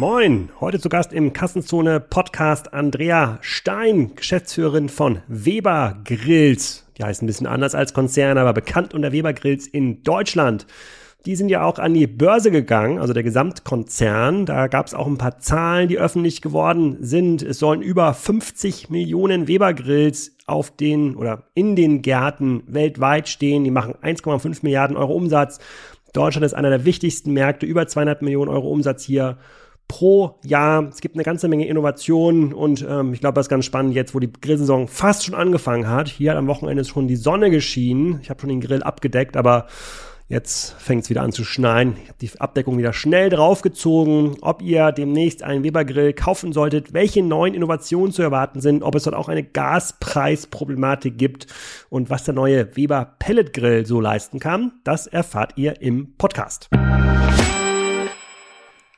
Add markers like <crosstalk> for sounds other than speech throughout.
Moin, heute zu Gast im Kassenzone Podcast Andrea Stein, Geschäftsführerin von Weber Grills. Die heißen ein bisschen anders als Konzern, aber bekannt unter Weber Grills in Deutschland. Die sind ja auch an die Börse gegangen, also der Gesamtkonzern. Da gab es auch ein paar Zahlen, die öffentlich geworden sind. Es sollen über 50 Millionen Weber Grills auf den oder in den Gärten weltweit stehen. Die machen 1,5 Milliarden Euro Umsatz. Deutschland ist einer der wichtigsten Märkte, über 200 Millionen Euro Umsatz hier pro Jahr. Es gibt eine ganze Menge Innovationen und ähm, ich glaube, das ist ganz spannend jetzt, wo die Grillsaison fast schon angefangen hat. Hier hat am Wochenende schon die Sonne geschienen. Ich habe schon den Grill abgedeckt, aber Jetzt fängt es wieder an zu schneien. Ich habe die Abdeckung wieder schnell draufgezogen. Ob ihr demnächst einen Weber Grill kaufen solltet, welche neuen Innovationen zu erwarten sind, ob es dort auch eine Gaspreisproblematik gibt und was der neue Weber Pellet Grill so leisten kann, das erfahrt ihr im Podcast.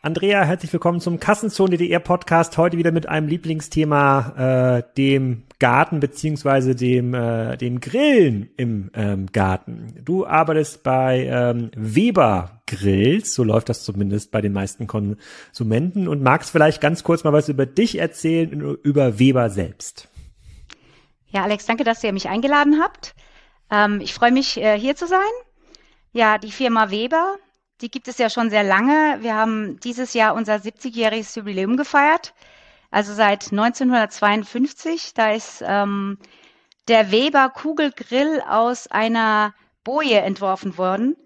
Andrea, herzlich willkommen zum Kassenzone.de Podcast. Heute wieder mit einem Lieblingsthema, äh, dem Garten beziehungsweise dem, äh, dem Grillen im ähm, Garten. Du arbeitest bei ähm, Weber Grills, so läuft das zumindest bei den meisten Konsumenten und magst vielleicht ganz kurz mal was über dich erzählen und über Weber selbst. Ja, Alex, danke, dass ihr mich eingeladen habt. Ähm, ich freue mich, äh, hier zu sein. Ja, die Firma Weber die gibt es ja schon sehr lange. Wir haben dieses Jahr unser 70-jähriges Jubiläum gefeiert. Also seit 1952. Da ist ähm, der Weber Kugelgrill aus einer Boje entworfen worden.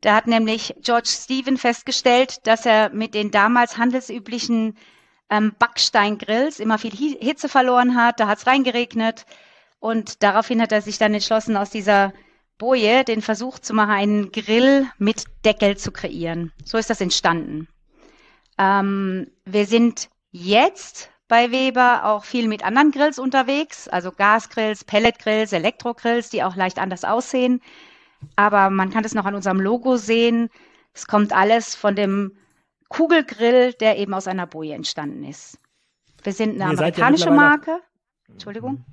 Da hat nämlich George Stephen festgestellt, dass er mit den damals handelsüblichen ähm, Backsteingrills immer viel Hitze verloren hat. Da hat es reingeregnet. Und daraufhin hat er sich dann entschlossen, aus dieser Boje den Versuch zu machen, einen Grill mit Deckel zu kreieren. So ist das entstanden. Ähm, wir sind jetzt bei Weber auch viel mit anderen Grills unterwegs, also Gasgrills, Pelletgrills, Elektrogrills, die auch leicht anders aussehen. Aber man kann das noch an unserem Logo sehen. Es kommt alles von dem Kugelgrill, der eben aus einer Boje entstanden ist. Wir sind eine amerikanische ja Marke. Entschuldigung.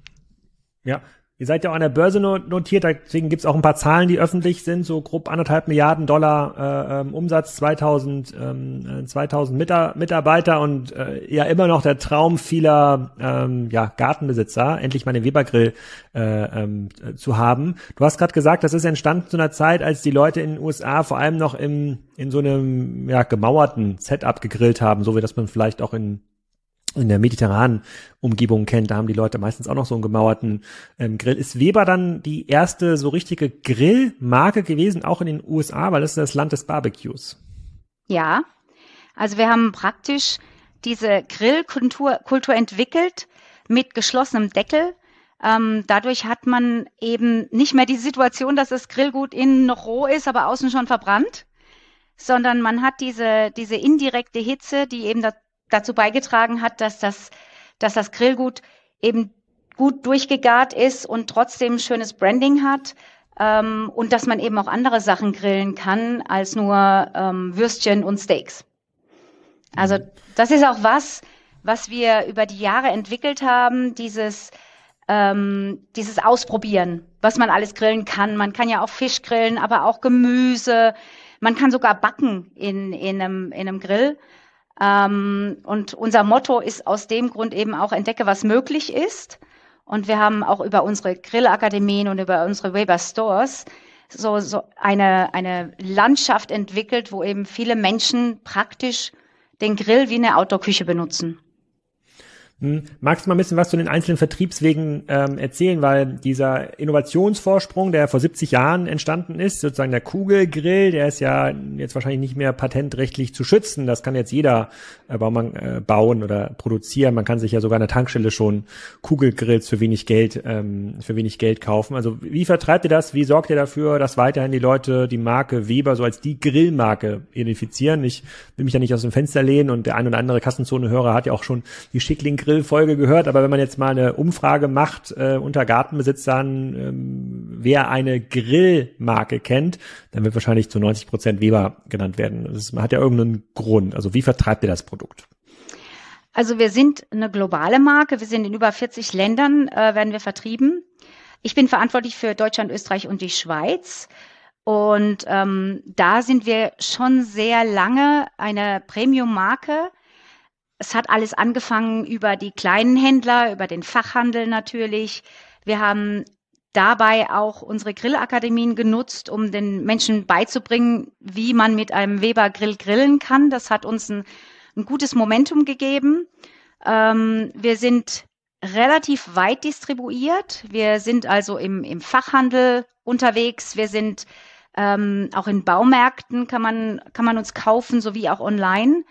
Ja, Ihr seid ja auch an der Börse notiert, deswegen gibt's auch ein paar Zahlen, die öffentlich sind, so grob anderthalb Milliarden Dollar äh, ähm, Umsatz, 2000, ähm, 2000 Mitar Mitarbeiter und äh, ja immer noch der Traum vieler ähm, ja, Gartenbesitzer, endlich mal den Webergrill äh, ähm, zu haben. Du hast gerade gesagt, das ist entstanden zu einer Zeit, als die Leute in den USA vor allem noch im, in so einem ja, gemauerten Setup gegrillt haben, so wie das man vielleicht auch in in der mediterranen Umgebung kennt, da haben die Leute meistens auch noch so einen gemauerten ähm, Grill. Ist Weber dann die erste so richtige Grillmarke gewesen, auch in den USA, weil das ist das Land des Barbecues? Ja, also wir haben praktisch diese Grillkultur Kultur entwickelt mit geschlossenem Deckel. Ähm, dadurch hat man eben nicht mehr die Situation, dass das Grillgut innen noch roh ist, aber außen schon verbrannt, sondern man hat diese, diese indirekte Hitze, die eben dazu beigetragen hat, dass das, dass das Grillgut eben gut durchgegart ist und trotzdem schönes Branding hat ähm, und dass man eben auch andere Sachen grillen kann als nur ähm, Würstchen und Steaks. Also das ist auch was, was wir über die Jahre entwickelt haben, dieses ähm, dieses Ausprobieren, was man alles grillen kann. Man kann ja auch Fisch grillen, aber auch Gemüse. Man kann sogar backen in, in, einem, in einem Grill. Ähm, und unser Motto ist aus dem Grund eben auch entdecke, was möglich ist. Und wir haben auch über unsere Grillakademien und über unsere Weber Stores so, so eine, eine Landschaft entwickelt, wo eben viele Menschen praktisch den Grill wie eine Outdoor-Küche benutzen. Hm. Magst du mal ein bisschen was zu den einzelnen Vertriebswegen ähm, erzählen, weil dieser Innovationsvorsprung, der vor 70 Jahren entstanden ist, sozusagen der Kugelgrill, der ist ja jetzt wahrscheinlich nicht mehr patentrechtlich zu schützen. Das kann jetzt jeder äh, Baumann, äh, bauen oder produzieren. Man kann sich ja sogar an der Tankstelle schon Kugelgrills für wenig Geld ähm, für wenig Geld kaufen. Also wie vertreibt ihr das? Wie sorgt ihr dafür, dass weiterhin die Leute die Marke Weber so als die Grillmarke identifizieren? Ich will mich ja nicht aus dem Fenster lehnen und der ein oder andere Kassenzone-Hörer hat ja auch schon die Schickling Grillfolge gehört, aber wenn man jetzt mal eine Umfrage macht äh, unter Gartenbesitzern, ähm, wer eine Grillmarke kennt, dann wird wahrscheinlich zu 90 Prozent Weber genannt werden. Das hat ja irgendeinen Grund. Also wie vertreibt ihr das Produkt? Also wir sind eine globale Marke. Wir sind in über 40 Ländern, äh, werden wir vertrieben. Ich bin verantwortlich für Deutschland, Österreich und die Schweiz. Und ähm, da sind wir schon sehr lange eine Premium-Marke es hat alles angefangen über die kleinen Händler, über den Fachhandel natürlich. Wir haben dabei auch unsere Grillakademien genutzt, um den Menschen beizubringen, wie man mit einem Weber Grill grillen kann. Das hat uns ein, ein gutes Momentum gegeben. Ähm, wir sind relativ weit distribuiert. Wir sind also im, im Fachhandel unterwegs. Wir sind ähm, auch in Baumärkten kann man, kann man uns kaufen, sowie auch online.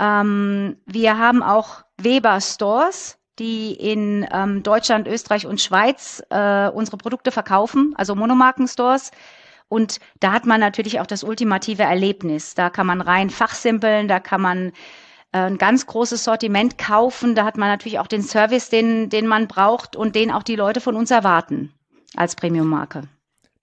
Ähm, wir haben auch Weber Stores, die in ähm, Deutschland, Österreich und Schweiz äh, unsere Produkte verkaufen, also Monomarken-Stores. Und da hat man natürlich auch das ultimative Erlebnis. Da kann man rein fachsimpeln, da kann man äh, ein ganz großes Sortiment kaufen. Da hat man natürlich auch den Service, den, den man braucht und den auch die Leute von uns erwarten als Premium-Marke.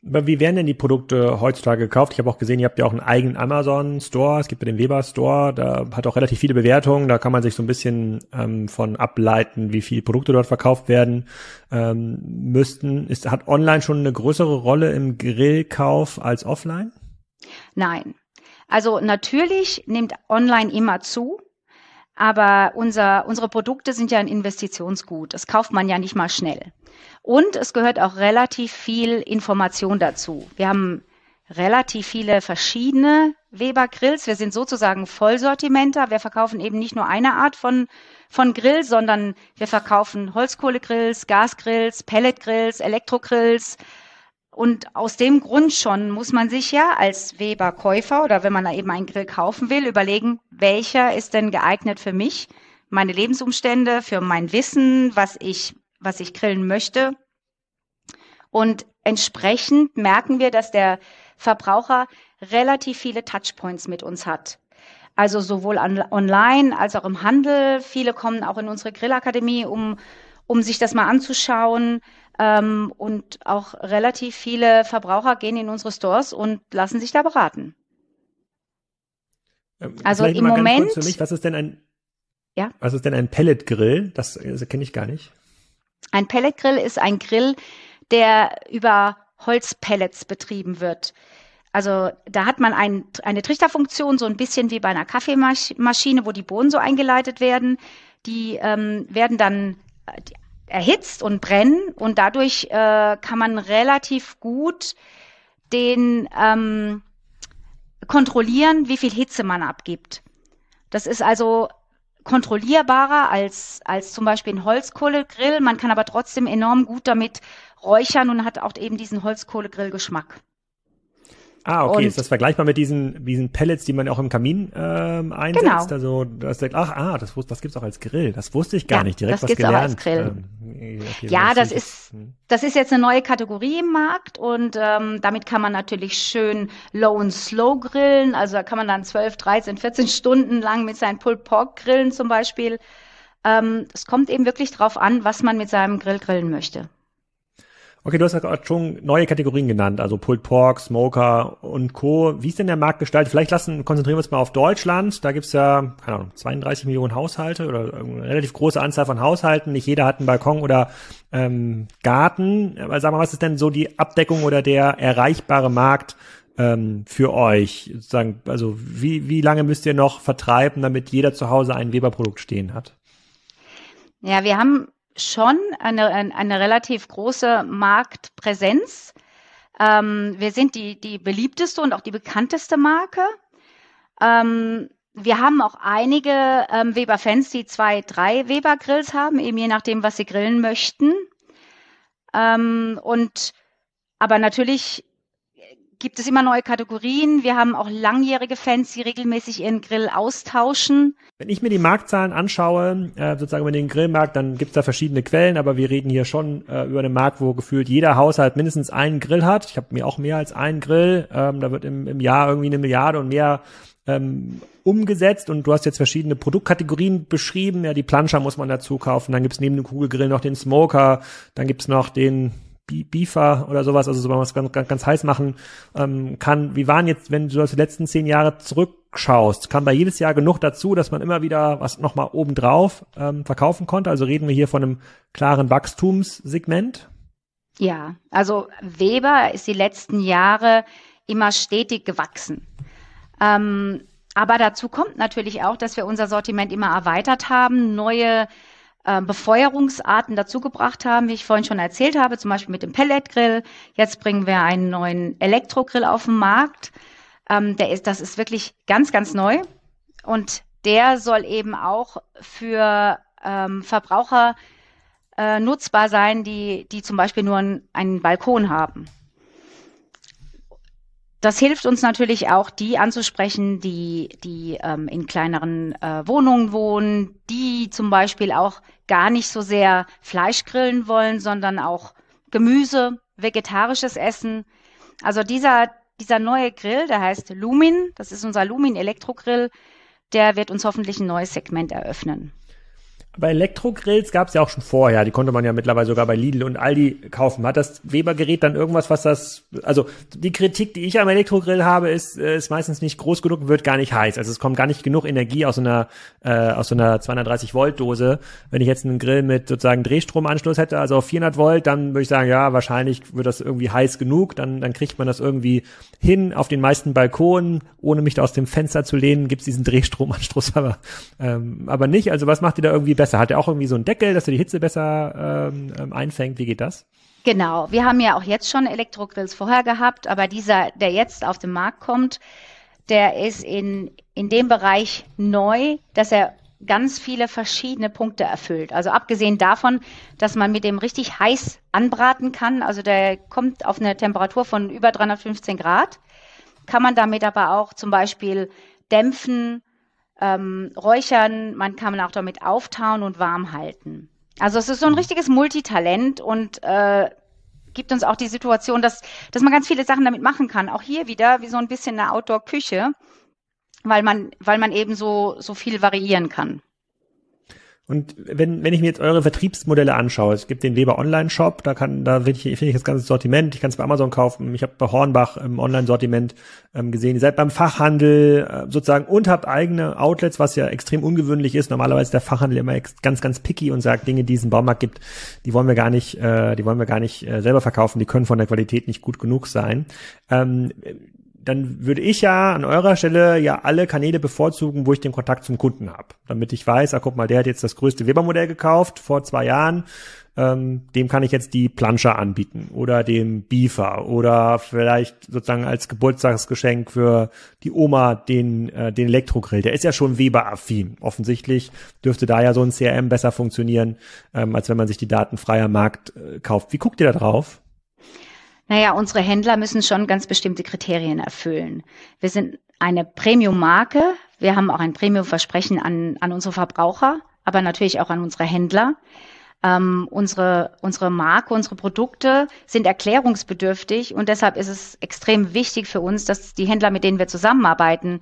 Wie werden denn die Produkte heutzutage gekauft? Ich habe auch gesehen, ihr habt ja auch einen eigenen Amazon-Store. Es gibt ja den Weber-Store. Da hat auch relativ viele Bewertungen. Da kann man sich so ein bisschen ähm, von ableiten, wie viele Produkte dort verkauft werden ähm, müssten. Ist, hat online schon eine größere Rolle im Grillkauf als offline? Nein. Also natürlich nimmt online immer zu. Aber unser, unsere Produkte sind ja ein Investitionsgut. Das kauft man ja nicht mal schnell. Und es gehört auch relativ viel Information dazu. Wir haben relativ viele verschiedene Weber Grills. Wir sind sozusagen Vollsortimenter. Wir verkaufen eben nicht nur eine Art von, von Grill, sondern wir verkaufen Holzkohlegrills, Gasgrills, Pelletgrills, Elektrogrills, und aus dem Grund schon muss man sich ja als Weber-Käufer oder wenn man da eben einen Grill kaufen will, überlegen, welcher ist denn geeignet für mich, meine Lebensumstände, für mein Wissen, was ich, was ich grillen möchte. Und entsprechend merken wir, dass der Verbraucher relativ viele Touchpoints mit uns hat. Also sowohl an, online als auch im Handel. Viele kommen auch in unsere Grillakademie, um, um sich das mal anzuschauen. Ähm, und auch relativ viele Verbraucher gehen in unsere Stores und lassen sich da beraten. Ähm, also im Moment. Für mich, was ist denn ein, ja? was ist denn ein Pelletgrill? Das, das kenne ich gar nicht. Ein Pelletgrill ist ein Grill, der über Holzpellets betrieben wird. Also da hat man ein, eine Trichterfunktion, so ein bisschen wie bei einer Kaffeemaschine, wo die Bohnen so eingeleitet werden. Die ähm, werden dann, die erhitzt und brennen und dadurch äh, kann man relativ gut den ähm, kontrollieren, wie viel Hitze man abgibt. Das ist also kontrollierbarer als, als zum Beispiel ein Holzkohlegrill. Man kann aber trotzdem enorm gut damit räuchern und hat auch eben diesen Holzkohlegrill-Geschmack. Ah, okay. Und ist das vergleichbar mit diesen, diesen Pellets, die man auch im Kamin ähm, einsetzt? Genau. Also das sagt, ach, ah, das, das gibt's auch als Grill. Das wusste ich gar ja, nicht. Direkt das was gibt's gelernt. Auch als Grill. Ähm, okay, ja, das ist hm. das ist jetzt eine neue Kategorie im Markt und ähm, damit kann man natürlich schön low und slow grillen. Also da kann man dann 12, 13, 14 Stunden lang mit seinem Pulled Pork grillen zum Beispiel. Ähm, es kommt eben wirklich drauf an, was man mit seinem Grill grillen möchte. Okay, du hast ja schon neue Kategorien genannt, also Pulled Pork, Smoker und Co. Wie ist denn der Markt gestaltet? Vielleicht lassen, konzentrieren wir uns mal auf Deutschland. Da gibt's ja, keine Ahnung, 32 Millionen Haushalte oder eine relativ große Anzahl von Haushalten. Nicht jeder hat einen Balkon oder ähm, Garten. Aber sag mal, was ist denn so die Abdeckung oder der erreichbare Markt ähm, für euch? Sozusagen, also wie, wie lange müsst ihr noch vertreiben, damit jeder zu Hause ein Weber-Produkt stehen hat? Ja, wir haben schon eine, eine relativ große Marktpräsenz. Ähm, wir sind die, die beliebteste und auch die bekannteste Marke. Ähm, wir haben auch einige ähm, Weber-Fans, die zwei, drei Weber-Grills haben, eben je nachdem, was sie grillen möchten. Ähm, und aber natürlich gibt es immer neue Kategorien. Wir haben auch langjährige Fans, die regelmäßig ihren Grill austauschen. Wenn ich mir die Marktzahlen anschaue, äh, sozusagen über den Grillmarkt, dann gibt es da verschiedene Quellen, aber wir reden hier schon äh, über einen Markt, wo gefühlt jeder Haushalt mindestens einen Grill hat. Ich habe mir auch mehr als einen Grill. Ähm, da wird im, Jahr irgendwie eine Milliarde und mehr ähm, umgesetzt und du hast jetzt verschiedene Produktkategorien beschrieben. Ja, die Planscher muss man dazu kaufen. Dann gibt's neben dem Kugelgrill noch den Smoker, dann gibt's noch den Beefer oder sowas, also so man es ganz, ganz, ganz heiß machen ähm, kann. Wie waren jetzt, wenn du das die letzten zehn Jahre zurückschaust, kam da jedes Jahr genug dazu, dass man immer wieder was nochmal obendrauf ähm, verkaufen konnte? Also reden wir hier von einem klaren Wachstumssegment? Ja, also Weber ist die letzten Jahre immer stetig gewachsen. Ähm, Aber dazu kommt natürlich auch, dass wir unser Sortiment immer erweitert haben, neue äh, Befeuerungsarten dazugebracht haben, wie ich vorhin schon erzählt habe, zum Beispiel mit dem Pelletgrill. Jetzt bringen wir einen neuen Elektrogrill auf den Markt. Ähm, der ist, das ist wirklich ganz, ganz neu. Und der soll eben auch für ähm, Verbraucher äh, nutzbar sein, die, die zum Beispiel nur einen, einen Balkon haben. Das hilft uns natürlich auch, die anzusprechen, die, die ähm, in kleineren äh, Wohnungen wohnen, die zum Beispiel auch gar nicht so sehr Fleisch grillen wollen, sondern auch Gemüse, vegetarisches Essen. Also dieser, dieser neue Grill, der heißt Lumin, das ist unser Lumin Elektrogrill, der wird uns hoffentlich ein neues Segment eröffnen. Bei Elektrogrills gab es ja auch schon vorher, die konnte man ja mittlerweile sogar bei Lidl und Aldi kaufen. Hat das Weber-Gerät dann irgendwas, was das, also die Kritik, die ich am Elektrogrill habe, ist, äh, ist meistens nicht groß genug, wird gar nicht heiß. Also es kommt gar nicht genug Energie aus so einer, äh, aus so einer 230 Volt Dose. Wenn ich jetzt einen Grill mit sozusagen Drehstromanschluss hätte, also auf 400 Volt, dann würde ich sagen, ja, wahrscheinlich wird das irgendwie heiß genug, dann, dann kriegt man das irgendwie hin. Auf den meisten Balkonen, ohne mich da aus dem Fenster zu lehnen, gibt's diesen Drehstromanschluss, <laughs> aber, ähm, aber nicht. Also was macht ihr da irgendwie besser? Besser? Hat er auch irgendwie so einen Deckel, dass er die Hitze besser ähm, ähm, einfängt? Wie geht das? Genau, wir haben ja auch jetzt schon Elektrogrills vorher gehabt, aber dieser, der jetzt auf den Markt kommt, der ist in, in dem Bereich neu, dass er ganz viele verschiedene Punkte erfüllt. Also abgesehen davon, dass man mit dem richtig heiß anbraten kann, also der kommt auf eine Temperatur von über 315 Grad, kann man damit aber auch zum Beispiel dämpfen ähm, räuchern, man kann auch damit auftauen und warm halten. Also es ist so ein mhm. richtiges Multitalent und äh, gibt uns auch die Situation, dass, dass man ganz viele Sachen damit machen kann. Auch hier wieder wie so ein bisschen eine Outdoor-Küche, weil man, weil man eben so, so viel variieren kann. Und wenn, wenn ich mir jetzt eure Vertriebsmodelle anschaue, es gibt den Weber Online-Shop, da kann, da finde ich, finde ich das ganze Sortiment, ich kann es bei Amazon kaufen, ich habe bei Hornbach im Online-Sortiment ähm, gesehen, ihr seid beim Fachhandel äh, sozusagen und habt eigene Outlets, was ja extrem ungewöhnlich ist. Normalerweise ist der Fachhandel immer ganz, ganz picky und sagt, Dinge, die es im Baumarkt gibt, die wollen wir gar nicht, äh, die wollen wir gar nicht äh, selber verkaufen, die können von der Qualität nicht gut genug sein. Ähm, dann würde ich ja an eurer Stelle ja alle Kanäle bevorzugen, wo ich den Kontakt zum Kunden habe. Damit ich weiß, ah, guck mal, der hat jetzt das größte Weber-Modell gekauft vor zwei Jahren. Ähm, dem kann ich jetzt die Planscher anbieten oder dem Beefer oder vielleicht sozusagen als Geburtstagsgeschenk für die Oma den, äh, den Elektrogrill. Der ist ja schon Weber-affin. Offensichtlich dürfte da ja so ein CRM besser funktionieren, ähm, als wenn man sich die Daten freier Markt äh, kauft. Wie guckt ihr da drauf? Naja, unsere Händler müssen schon ganz bestimmte Kriterien erfüllen. Wir sind eine Premium-Marke. Wir haben auch ein Premium-Versprechen an, an unsere Verbraucher, aber natürlich auch an unsere Händler. Ähm, unsere, unsere Marke, unsere Produkte sind erklärungsbedürftig und deshalb ist es extrem wichtig für uns, dass die Händler, mit denen wir zusammenarbeiten,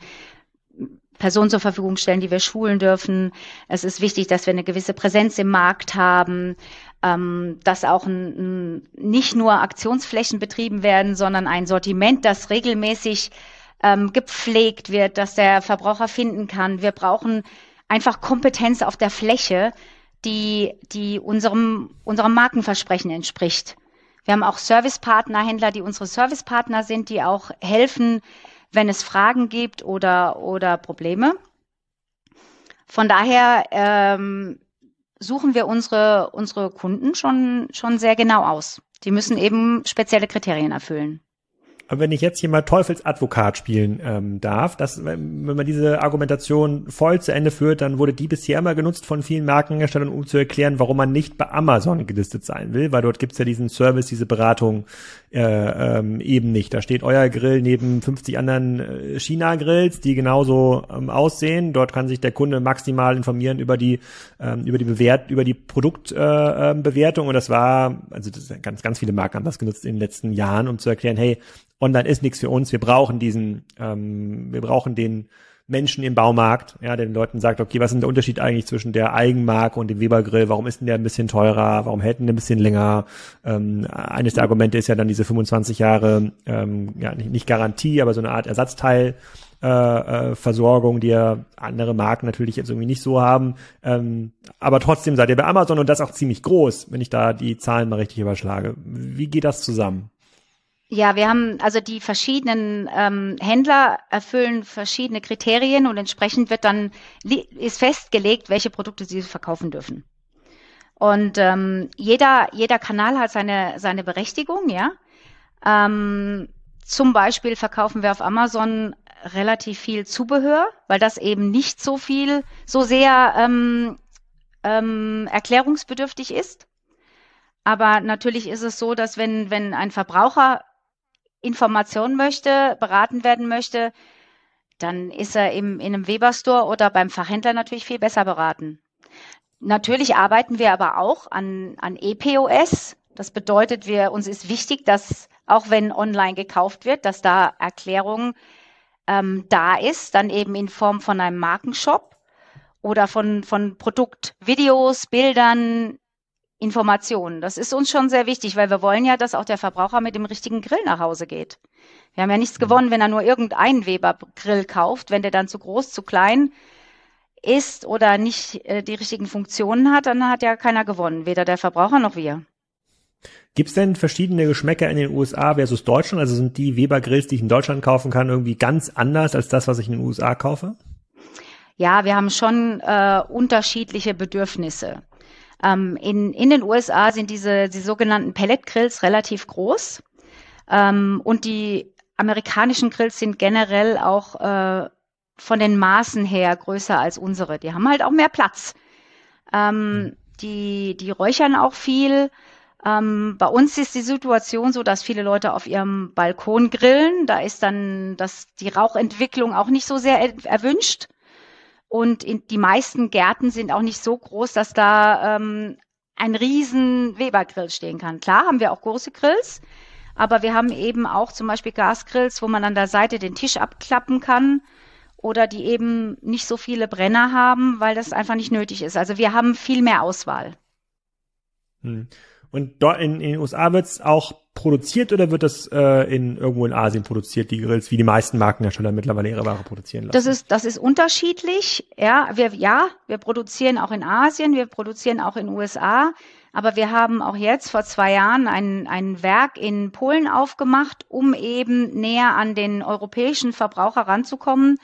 Personen zur Verfügung stellen, die wir schulen dürfen. Es ist wichtig, dass wir eine gewisse Präsenz im Markt haben, ähm, dass auch ein, ein, nicht nur Aktionsflächen betrieben werden, sondern ein Sortiment, das regelmäßig ähm, gepflegt wird, dass der Verbraucher finden kann. Wir brauchen einfach Kompetenz auf der Fläche, die, die unserem, unserem Markenversprechen entspricht. Wir haben auch Servicepartner, Händler, die unsere Servicepartner sind, die auch helfen, wenn es Fragen gibt oder, oder Probleme. Von daher ähm, suchen wir unsere, unsere Kunden schon, schon sehr genau aus. Die müssen eben spezielle Kriterien erfüllen. Aber wenn ich jetzt hier mal Teufelsadvokat spielen ähm, darf, dass, wenn man diese Argumentation voll zu Ende führt, dann wurde die bisher immer genutzt von vielen Markenherstellern, um zu erklären, warum man nicht bei Amazon gelistet sein will, weil dort gibt's ja diesen Service, diese Beratung äh, ähm, eben nicht. Da steht euer Grill neben 50 anderen äh, China-Grills, die genauso ähm, aussehen. Dort kann sich der Kunde maximal informieren über die ähm, über die Bewert über die Produktbewertung äh, ähm, und das war also das, ganz ganz viele Marken haben das genutzt in den letzten Jahren, um zu erklären, hey Online ist nichts für uns. Wir brauchen diesen, ähm, wir brauchen den Menschen im Baumarkt, ja, der den Leuten sagt, okay, was ist denn der Unterschied eigentlich zwischen der Eigenmarke und dem Weber-Grill? Warum ist denn der ein bisschen teurer? Warum hält denn der ein bisschen länger? Ähm, eines der Argumente ist ja dann diese 25 Jahre, ähm, ja, nicht, nicht Garantie, aber so eine Art Ersatzteil. Äh, äh, Versorgung, die ja andere Marken natürlich jetzt irgendwie nicht so haben. Ähm, aber trotzdem seid ihr bei Amazon und das auch ziemlich groß, wenn ich da die Zahlen mal richtig überschlage. Wie geht das zusammen? Ja, wir haben also die verschiedenen ähm, Händler erfüllen verschiedene Kriterien und entsprechend wird dann ist festgelegt, welche Produkte sie verkaufen dürfen. Und ähm, jeder jeder Kanal hat seine seine Berechtigung, ja. Ähm, zum Beispiel verkaufen wir auf Amazon relativ viel Zubehör, weil das eben nicht so viel, so sehr ähm, ähm, erklärungsbedürftig ist. Aber natürlich ist es so, dass wenn, wenn ein Verbraucher Informationen möchte, beraten werden möchte, dann ist er im, in einem Weber-Store oder beim Fachhändler natürlich viel besser beraten. Natürlich arbeiten wir aber auch an, an EPOS. Das bedeutet, wir, uns ist wichtig, dass auch wenn online gekauft wird, dass da Erklärung ähm, da ist, dann eben in Form von einem Markenshop oder von, von Produktvideos, Bildern, Informationen. Das ist uns schon sehr wichtig, weil wir wollen ja, dass auch der Verbraucher mit dem richtigen Grill nach Hause geht. Wir haben ja nichts mhm. gewonnen, wenn er nur irgendeinen Weber-Grill kauft, wenn der dann zu groß, zu klein ist oder nicht äh, die richtigen Funktionen hat, dann hat ja keiner gewonnen, weder der Verbraucher noch wir. Gibt es denn verschiedene Geschmäcker in den USA versus Deutschland? Also sind die Weber-Grills, die ich in Deutschland kaufen kann, irgendwie ganz anders als das, was ich in den USA kaufe? Ja, wir haben schon äh, unterschiedliche Bedürfnisse. Ähm, in, in den USA sind diese die sogenannten Pellet-Grills relativ groß ähm, und die amerikanischen Grills sind generell auch äh, von den Maßen her größer als unsere. Die haben halt auch mehr Platz. Ähm, hm. die, die räuchern auch viel. Ähm, bei uns ist die Situation so, dass viele Leute auf ihrem Balkon grillen. Da ist dann das, die Rauchentwicklung auch nicht so sehr erwünscht. Und in, die meisten Gärten sind auch nicht so groß, dass da ähm, ein riesen Webergrill stehen kann. Klar haben wir auch große Grills, aber wir haben eben auch zum Beispiel Gasgrills, wo man an der Seite den Tisch abklappen kann oder die eben nicht so viele Brenner haben, weil das einfach nicht nötig ist. Also wir haben viel mehr Auswahl. Hm. Und dort in, in den USA wird es auch produziert oder wird das äh, in irgendwo in Asien produziert, die Grills, wie die meisten Markenhersteller mittlerweile ihre Ware produzieren lassen? Das ist, das ist unterschiedlich. Ja, wir, ja, wir produzieren auch in Asien, wir produzieren auch in den USA. Aber wir haben auch jetzt vor zwei Jahren ein, ein Werk in Polen aufgemacht, um eben näher an den europäischen Verbraucher ranzukommen.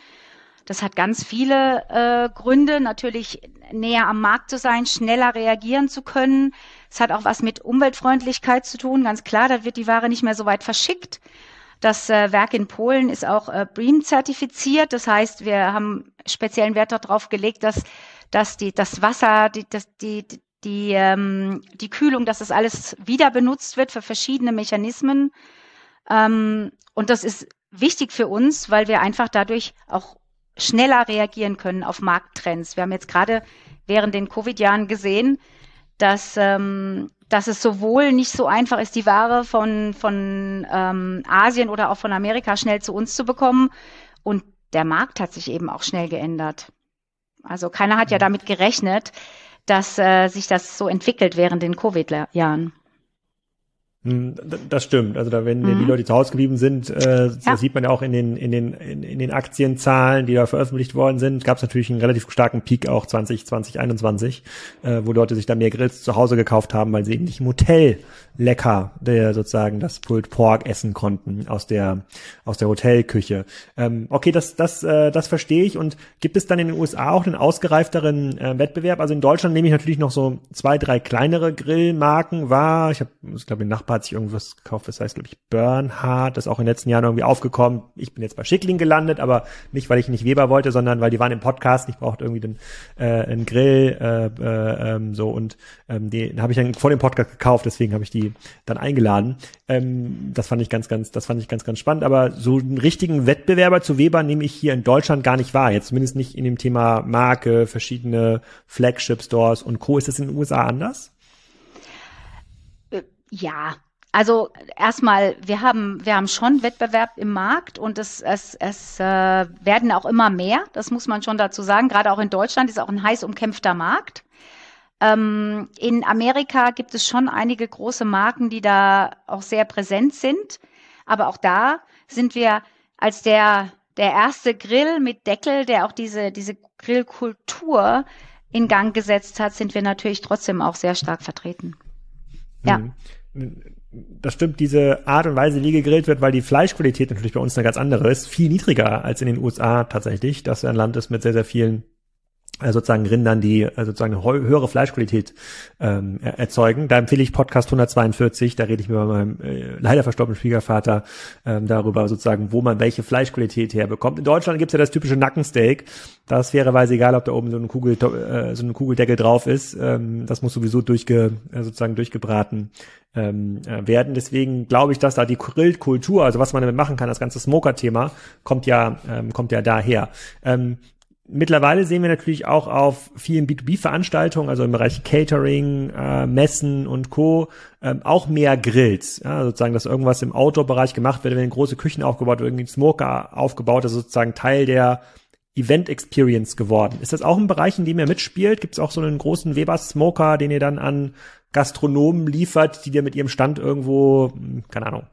Das hat ganz viele äh, Gründe, natürlich näher am Markt zu sein, schneller reagieren zu können. Es hat auch was mit Umweltfreundlichkeit zu tun, ganz klar. Da wird die Ware nicht mehr so weit verschickt. Das äh, Werk in Polen ist auch äh, BREEAM zertifiziert. Das heißt, wir haben speziellen Wert darauf gelegt, dass, dass die, das Wasser, die, das, die, die, ähm, die Kühlung, dass das alles wieder benutzt wird für verschiedene Mechanismen. Ähm, und das ist wichtig für uns, weil wir einfach dadurch auch schneller reagieren können auf Markttrends. Wir haben jetzt gerade während den Covid-Jahren gesehen, dass, ähm, dass es sowohl nicht so einfach ist, die Ware von, von ähm, Asien oder auch von Amerika schnell zu uns zu bekommen. Und der Markt hat sich eben auch schnell geändert. Also keiner hat ja mhm. damit gerechnet, dass äh, sich das so entwickelt während den Covid-Jahren. Hm, das stimmt. Also da, wenn mhm. die Leute zu Hause geblieben sind, äh, ja. das sieht man ja auch in den in den in, in den Aktienzahlen, die da veröffentlicht worden sind, gab es natürlich einen relativ starken Peak auch 2020 2021, äh, wo Leute sich da mehr Grills zu Hause gekauft haben, weil sie eben nicht im Hotel lecker der sozusagen das Pulled Pork essen konnten aus der aus der Hotelküche. Ähm, okay, das das äh, das verstehe ich. Und gibt es dann in den USA auch einen ausgereifteren äh, Wettbewerb? Also in Deutschland nehme ich natürlich noch so zwei drei kleinere Grillmarken wahr. Ich habe, ich glaube, den Nachbar hat sich irgendwas gekauft, das heißt glaube ich Bernhard, das ist auch in den letzten Jahren irgendwie aufgekommen. Ich bin jetzt bei Schickling gelandet, aber nicht weil ich nicht Weber wollte, sondern weil die waren im Podcast. Ich brauchte irgendwie den äh, einen Grill äh, äh, ähm, so und ähm, den habe ich dann vor dem Podcast gekauft. Deswegen habe ich die dann eingeladen. Ähm, das fand ich ganz, ganz, das fand ich ganz, ganz spannend. Aber so einen richtigen Wettbewerber zu Weber nehme ich hier in Deutschland gar nicht wahr. Jetzt zumindest nicht in dem Thema Marke, verschiedene Flagship Stores und Co. Ist das in den USA anders? Ja, also erstmal, wir haben, wir haben schon Wettbewerb im Markt und es, es, es äh, werden auch immer mehr, das muss man schon dazu sagen. Gerade auch in Deutschland ist auch ein heiß umkämpfter Markt. Ähm, in Amerika gibt es schon einige große Marken, die da auch sehr präsent sind. Aber auch da sind wir als der, der erste Grill mit Deckel, der auch diese, diese Grillkultur in Gang gesetzt hat, sind wir natürlich trotzdem auch sehr stark vertreten. Ja. Das stimmt, diese Art und Weise, wie gegrillt wird, weil die Fleischqualität natürlich bei uns eine ganz andere ist, viel niedriger als in den USA tatsächlich, dass ein Land ist mit sehr, sehr vielen sozusagen Rindern, die äh, sozusagen eine höhere Fleischqualität ähm, erzeugen. Da empfehle ich Podcast 142, da rede ich mit meinem äh, leider verstorbenen Schwiegervater ähm, darüber sozusagen, wo man welche Fleischqualität herbekommt. In Deutschland gibt's ja das typische Nackensteak. Das wäre weise egal, ob da oben so ein Kugel, äh, so ein Kugeldeckel drauf ist. Ähm, das muss sowieso durchge, äh, sozusagen durchgebraten ähm, äh, werden. Deswegen glaube ich, dass da die Grillkultur, also was man damit machen kann, das ganze Smoker-Thema, kommt ja, ähm, kommt ja daher. Ähm, Mittlerweile sehen wir natürlich auch auf vielen B2B-Veranstaltungen, also im Bereich Catering, äh, Messen und Co. Ähm, auch mehr Grills. Ja, sozusagen, dass irgendwas im Outdoor-Bereich gemacht wird, wenn große Küchen aufgebaut wird, irgendwie ein Smoker aufgebaut, das ist sozusagen Teil der Event-Experience geworden. Ist das auch ein Bereich, in dem ihr mitspielt? Gibt es auch so einen großen Weber-Smoker, den ihr dann an Gastronomen liefert, die dir mit ihrem Stand irgendwo, hm, keine Ahnung,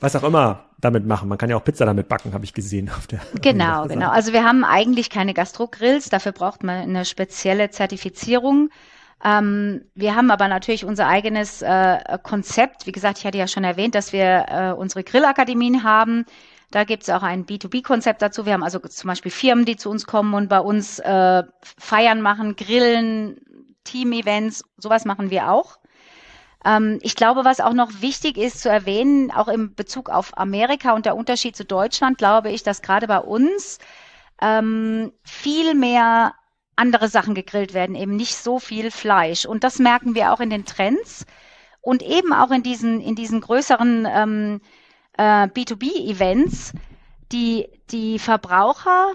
was auch immer damit machen. Man kann ja auch Pizza damit backen, habe ich gesehen. Auf der, <laughs> genau, genau. Also wir haben eigentlich keine Gastro-Grills, dafür braucht man eine spezielle Zertifizierung. Ähm, wir haben aber natürlich unser eigenes äh, Konzept. Wie gesagt, ich hatte ja schon erwähnt, dass wir äh, unsere Grillakademien haben. Da gibt es auch ein B2B-Konzept dazu. Wir haben also zum Beispiel Firmen, die zu uns kommen und bei uns äh, feiern machen, grillen, Team-Events, sowas machen wir auch. Ähm, ich glaube, was auch noch wichtig ist zu erwähnen, auch im Bezug auf Amerika und der Unterschied zu Deutschland, glaube ich, dass gerade bei uns ähm, viel mehr andere Sachen gegrillt werden, eben nicht so viel Fleisch. Und das merken wir auch in den Trends und eben auch in diesen, in diesen größeren ähm, äh, B2B-Events. Die, die Verbraucher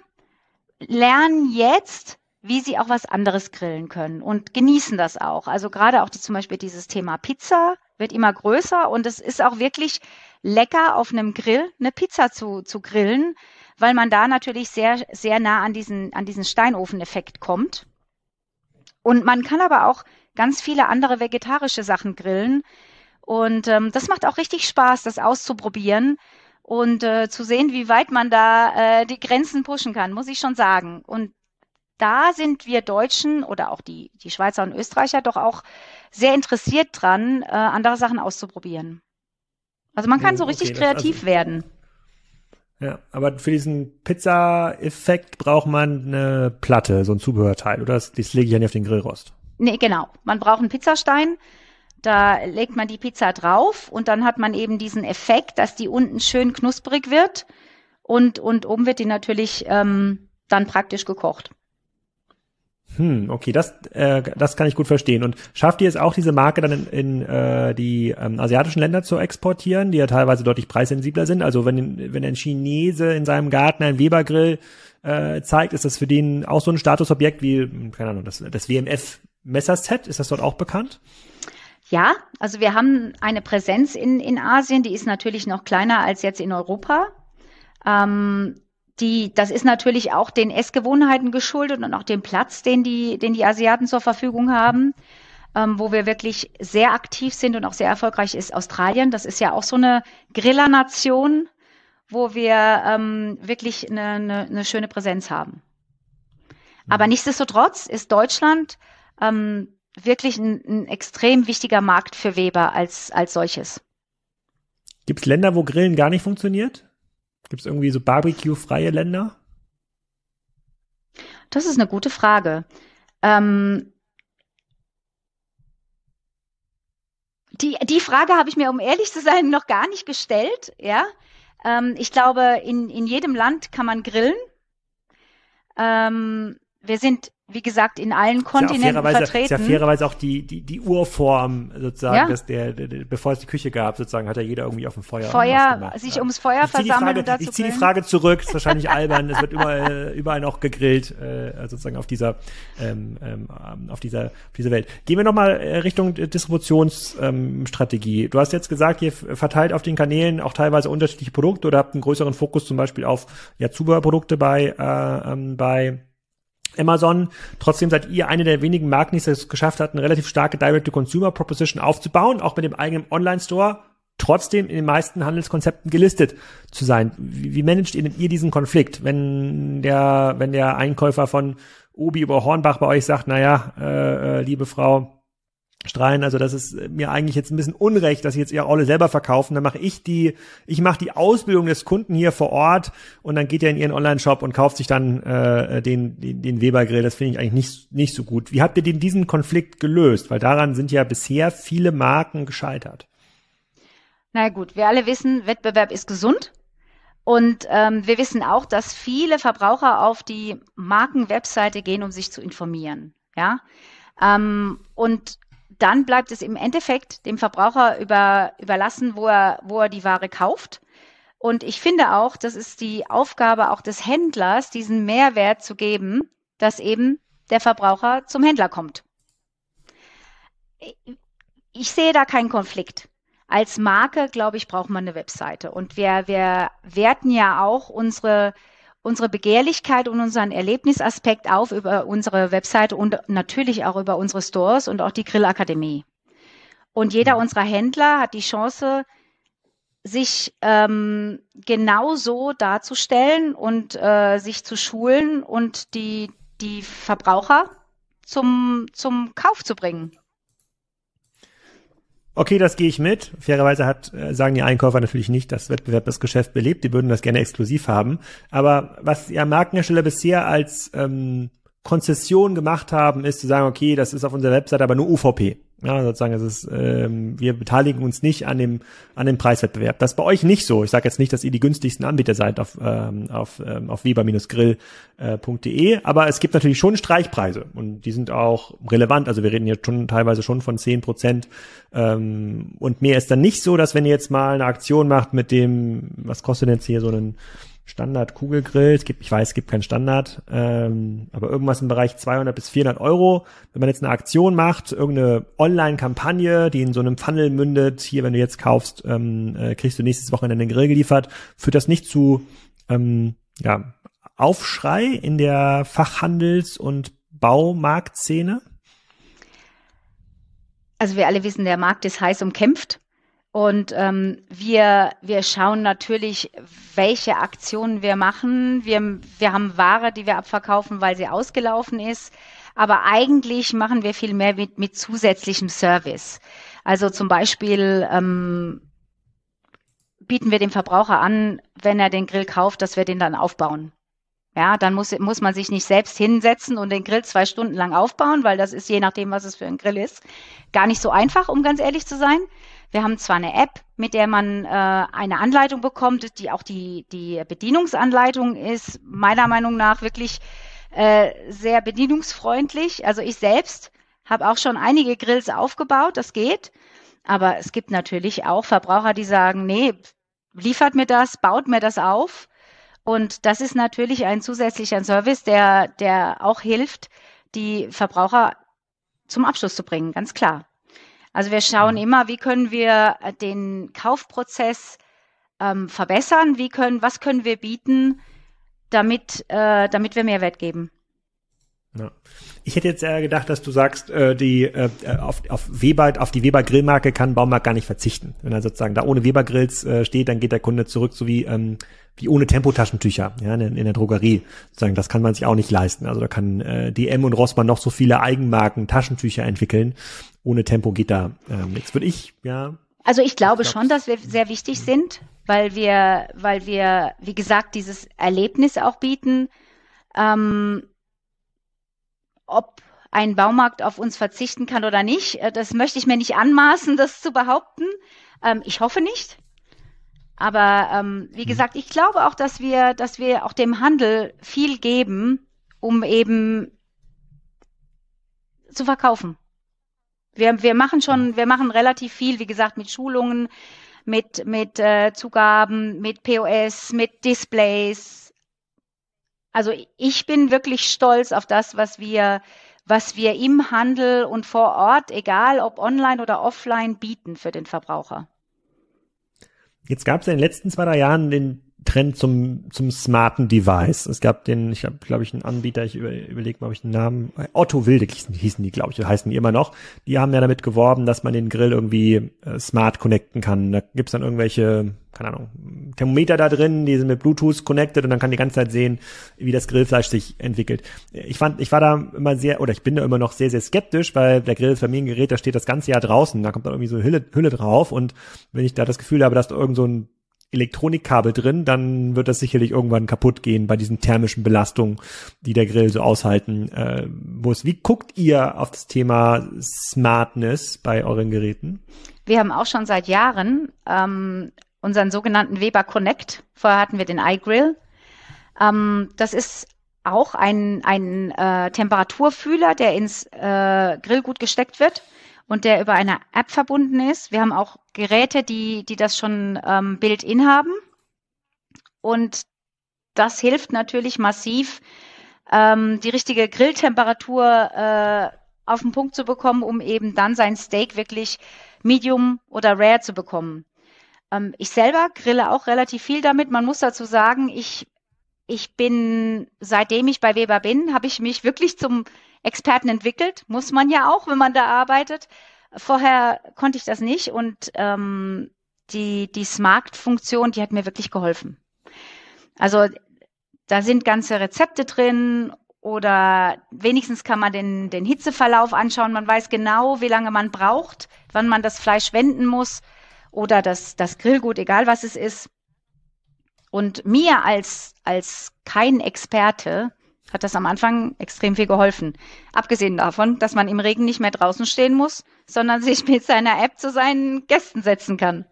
lernen jetzt, wie sie auch was anderes grillen können und genießen das auch. Also gerade auch die, zum Beispiel dieses Thema Pizza wird immer größer und es ist auch wirklich lecker auf einem Grill eine Pizza zu, zu grillen, weil man da natürlich sehr, sehr nah an diesen, an diesen Steinofeneffekt kommt. Und man kann aber auch ganz viele andere vegetarische Sachen grillen. Und ähm, das macht auch richtig Spaß, das auszuprobieren und äh, zu sehen, wie weit man da äh, die Grenzen pushen kann, muss ich schon sagen. Und da sind wir Deutschen oder auch die, die Schweizer und Österreicher doch auch sehr interessiert dran, äh, andere Sachen auszuprobieren. Also man kann so richtig okay, kreativ also, werden. Ja, aber für diesen Pizza-Effekt braucht man eine Platte, so ein Zubehörteil, oder? Das, das lege ich ja nicht auf den Grillrost. Nee, genau. Man braucht einen Pizzastein. Da legt man die Pizza drauf und dann hat man eben diesen Effekt, dass die unten schön knusprig wird und, und oben wird die natürlich ähm, dann praktisch gekocht. Hm, okay, das, äh, das kann ich gut verstehen. Und schafft ihr es auch, diese Marke dann in, in äh, die ähm, asiatischen Länder zu exportieren, die ja teilweise deutlich preissensibler sind? Also wenn, wenn ein Chinese in seinem Garten einen Webergrill äh, zeigt, ist das für den auch so ein Statusobjekt wie, hm, keine Ahnung, das, das WMF-Messerset? Ist das dort auch bekannt? Ja, also wir haben eine Präsenz in, in Asien, die ist natürlich noch kleiner als jetzt in Europa. Ähm, die, das ist natürlich auch den Essgewohnheiten geschuldet und auch dem Platz, den die, den die Asiaten zur Verfügung haben. Ähm, wo wir wirklich sehr aktiv sind und auch sehr erfolgreich ist Australien. Das ist ja auch so eine Grillernation, wo wir ähm, wirklich eine, eine, eine schöne Präsenz haben. Aber mhm. nichtsdestotrotz ist Deutschland ähm, wirklich ein, ein extrem wichtiger Markt für Weber als, als solches. Gibt es Länder, wo Grillen gar nicht funktioniert? Gibt es irgendwie so Barbecue-freie Länder? Das ist eine gute Frage. Ähm, die, die Frage habe ich mir, um ehrlich zu sein, noch gar nicht gestellt. Ja, ähm, ich glaube, in, in jedem Land kann man grillen. Ähm, wir sind wie gesagt, in allen Kontinenten ja vertreten. Ist ja fairerweise auch die, die, die Urform sozusagen, ja. dass der, der, bevor es die Küche gab, sozusagen, hat ja jeder irgendwie auf dem Feuer. Feuer, sich ja. ums Feuer ich versammeln Frage, Ich ziehe die Frage zurück, ist wahrscheinlich <laughs> albern, es wird überall, überall noch gegrillt, äh, sozusagen auf dieser, ähm, ähm, auf dieser, auf dieser Welt. Gehen wir nochmal äh, Richtung Distributionsstrategie. Ähm, du hast jetzt gesagt, ihr verteilt auf den Kanälen auch teilweise unterschiedliche Produkte oder habt einen größeren Fokus zum Beispiel auf ja, Zubehörprodukte bei, äh, ähm, bei Amazon. Trotzdem seid ihr eine der wenigen Marken, die es geschafft hat, eine relativ starke Direct-to-Consumer-Proposition aufzubauen, auch mit dem eigenen Online-Store, trotzdem in den meisten Handelskonzepten gelistet zu sein. Wie, managt ihr ihr diesen Konflikt, wenn der, wenn der Einkäufer von Obi über Hornbach bei euch sagt, naja, äh, äh, liebe Frau, Streien, also das ist mir eigentlich jetzt ein bisschen unrecht, dass sie jetzt ihre Rolle selber verkaufen. Dann mache ich die, ich mache die Ausbildung des Kunden hier vor Ort und dann geht er in ihren Online-Shop und kauft sich dann äh, den, den, den Weber-Grill. Das finde ich eigentlich nicht, nicht so gut. Wie habt ihr denn diesen Konflikt gelöst? Weil daran sind ja bisher viele Marken gescheitert. Na gut, wir alle wissen, Wettbewerb ist gesund. Und ähm, wir wissen auch, dass viele Verbraucher auf die Markenwebseite gehen, um sich zu informieren. Ja. Ähm, und dann bleibt es im Endeffekt dem Verbraucher über, überlassen, wo er, wo er die Ware kauft. Und ich finde auch, das ist die Aufgabe auch des Händlers, diesen Mehrwert zu geben, dass eben der Verbraucher zum Händler kommt. Ich sehe da keinen Konflikt. Als Marke, glaube ich, braucht man eine Webseite. Und wir, wir werten ja auch unsere unsere Begehrlichkeit und unseren Erlebnisaspekt auf über unsere Webseite und natürlich auch über unsere Stores und auch die Grillakademie. Und jeder mhm. unserer Händler hat die Chance, sich ähm, genauso darzustellen und äh, sich zu schulen und die, die Verbraucher zum, zum Kauf zu bringen. Okay, das gehe ich mit. Fairerweise hat, äh, sagen die Einkäufer natürlich nicht, dass Wettbewerb das Geschäft belebt. Die würden das gerne exklusiv haben. Aber was ja Markenhersteller bisher als ähm, Konzession gemacht haben, ist zu sagen, okay, das ist auf unserer Website aber nur UVP. Ja, sozusagen, es ist, ähm, wir beteiligen uns nicht an dem an dem Preiswettbewerb. Das ist bei euch nicht so. Ich sage jetzt nicht, dass ihr die günstigsten Anbieter seid auf ähm, auf ähm, auf weber-grill.de, äh, aber es gibt natürlich schon Streichpreise und die sind auch relevant. Also wir reden jetzt schon teilweise schon von zehn Prozent ähm, und mehr ist dann nicht so, dass wenn ihr jetzt mal eine Aktion macht mit dem, was kostet denn jetzt hier so einen Standard-Kugelgrill. Es gibt, ich weiß, es gibt keinen Standard, ähm, aber irgendwas im Bereich 200 bis 400 Euro. Wenn man jetzt eine Aktion macht, irgendeine Online-Kampagne, die in so einem Funnel mündet, hier, wenn du jetzt kaufst, ähm, äh, kriegst du nächstes Wochenende den Grill geliefert, führt das nicht zu ähm, ja, Aufschrei in der Fachhandels- und Baumarktszene? Also wir alle wissen, der Markt ist heiß umkämpft. Und ähm, wir, wir schauen natürlich, welche Aktionen wir machen. Wir, wir haben Ware, die wir abverkaufen, weil sie ausgelaufen ist. Aber eigentlich machen wir viel mehr mit, mit zusätzlichem Service. Also zum Beispiel ähm, bieten wir dem Verbraucher an, wenn er den Grill kauft, dass wir den dann aufbauen. Ja, dann muss, muss man sich nicht selbst hinsetzen und den Grill zwei Stunden lang aufbauen, weil das ist je nachdem, was es für ein Grill ist, gar nicht so einfach, um ganz ehrlich zu sein. Wir haben zwar eine App, mit der man äh, eine Anleitung bekommt, die auch die, die Bedienungsanleitung ist, meiner Meinung nach wirklich äh, sehr bedienungsfreundlich. Also ich selbst habe auch schon einige Grills aufgebaut, das geht. Aber es gibt natürlich auch Verbraucher, die sagen, nee, liefert mir das, baut mir das auf. Und das ist natürlich ein zusätzlicher Service, der, der auch hilft, die Verbraucher zum Abschluss zu bringen, ganz klar. Also wir schauen mhm. immer, wie können wir äh, den Kaufprozess ähm, verbessern, wie können, was können wir bieten, damit, äh, damit wir Mehrwert geben. Ja. Ich hätte jetzt eher gedacht, dass du sagst, äh, die äh, auf, auf Weber, auf die Weber Grillmarke kann Baumarkt gar nicht verzichten. Wenn er sozusagen da ohne Weber Grills äh, steht, dann geht der Kunde zurück, so wie ähm, wie ohne Tempotaschentücher, ja, in, in der Drogerie. Sozusagen, das kann man sich auch nicht leisten. Also da kann äh, DM und Rossmann noch so viele Eigenmarken Taschentücher entwickeln. Ohne Tempo geht da ähm, nichts. Würde ich, ja. Also ich glaube ich glaub, schon, dass wir sehr wichtig sind, weil wir, weil wir, wie gesagt, dieses Erlebnis auch bieten. Ähm, ob ein Baumarkt auf uns verzichten kann oder nicht, äh, das möchte ich mir nicht anmaßen, das zu behaupten. Ähm, ich hoffe nicht. Aber ähm, wie mhm. gesagt, ich glaube auch, dass wir, dass wir auch dem Handel viel geben, um eben zu verkaufen. Wir, wir machen schon, mhm. wir machen relativ viel, wie gesagt, mit Schulungen, mit, mit äh, Zugaben, mit POS, mit Displays. Also ich bin wirklich stolz auf das, was wir, was wir im Handel und vor Ort, egal ob online oder offline, bieten für den Verbraucher. Jetzt gab es in den letzten zwei, drei Jahren den Trend zum, zum smarten Device. Es gab den, ich glaube ich, einen Anbieter, ich über, überlege mal, ob ich den Namen, Otto Wilde hießen, die, glaube ich, heißen die immer noch. Die haben ja damit geworben, dass man den Grill irgendwie äh, smart connecten kann. Da gibt's dann irgendwelche, keine Ahnung, Thermometer da drin, die sind mit Bluetooth connected und dann kann die ganze Zeit sehen, wie das Grillfleisch sich entwickelt. Ich fand, ich war da immer sehr, oder ich bin da immer noch sehr, sehr skeptisch, weil der Grill Familiengerät, da steht das ganze Jahr draußen, da kommt dann irgendwie so Hülle, Hülle drauf und wenn ich da das Gefühl habe, dass da irgend so ein Elektronikkabel drin, dann wird das sicherlich irgendwann kaputt gehen bei diesen thermischen Belastungen, die der Grill so aushalten äh, muss. Wie guckt ihr auf das Thema Smartness bei euren Geräten? Wir haben auch schon seit Jahren ähm, unseren sogenannten Weber Connect. Vorher hatten wir den iGrill. Ähm, das ist auch ein, ein äh, Temperaturfühler, der ins äh, Grillgut gesteckt wird und der über eine App verbunden ist. Wir haben auch Geräte, die, die das schon ähm, built-in haben. Und das hilft natürlich massiv, ähm, die richtige Grilltemperatur äh, auf den Punkt zu bekommen, um eben dann sein Steak wirklich medium oder rare zu bekommen. Ähm, ich selber grille auch relativ viel damit. Man muss dazu sagen, ich, ich bin, seitdem ich bei Weber bin, habe ich mich wirklich zum Experten entwickelt. Muss man ja auch, wenn man da arbeitet. Vorher konnte ich das nicht und ähm, die, die Smart-Funktion, die hat mir wirklich geholfen. Also da sind ganze Rezepte drin oder wenigstens kann man den, den Hitzeverlauf anschauen. Man weiß genau, wie lange man braucht, wann man das Fleisch wenden muss oder das, das Grillgut, egal was es ist. Und mir als, als kein Experte hat das am Anfang extrem viel geholfen. Abgesehen davon, dass man im Regen nicht mehr draußen stehen muss, sondern sich mit seiner App zu seinen Gästen setzen kann.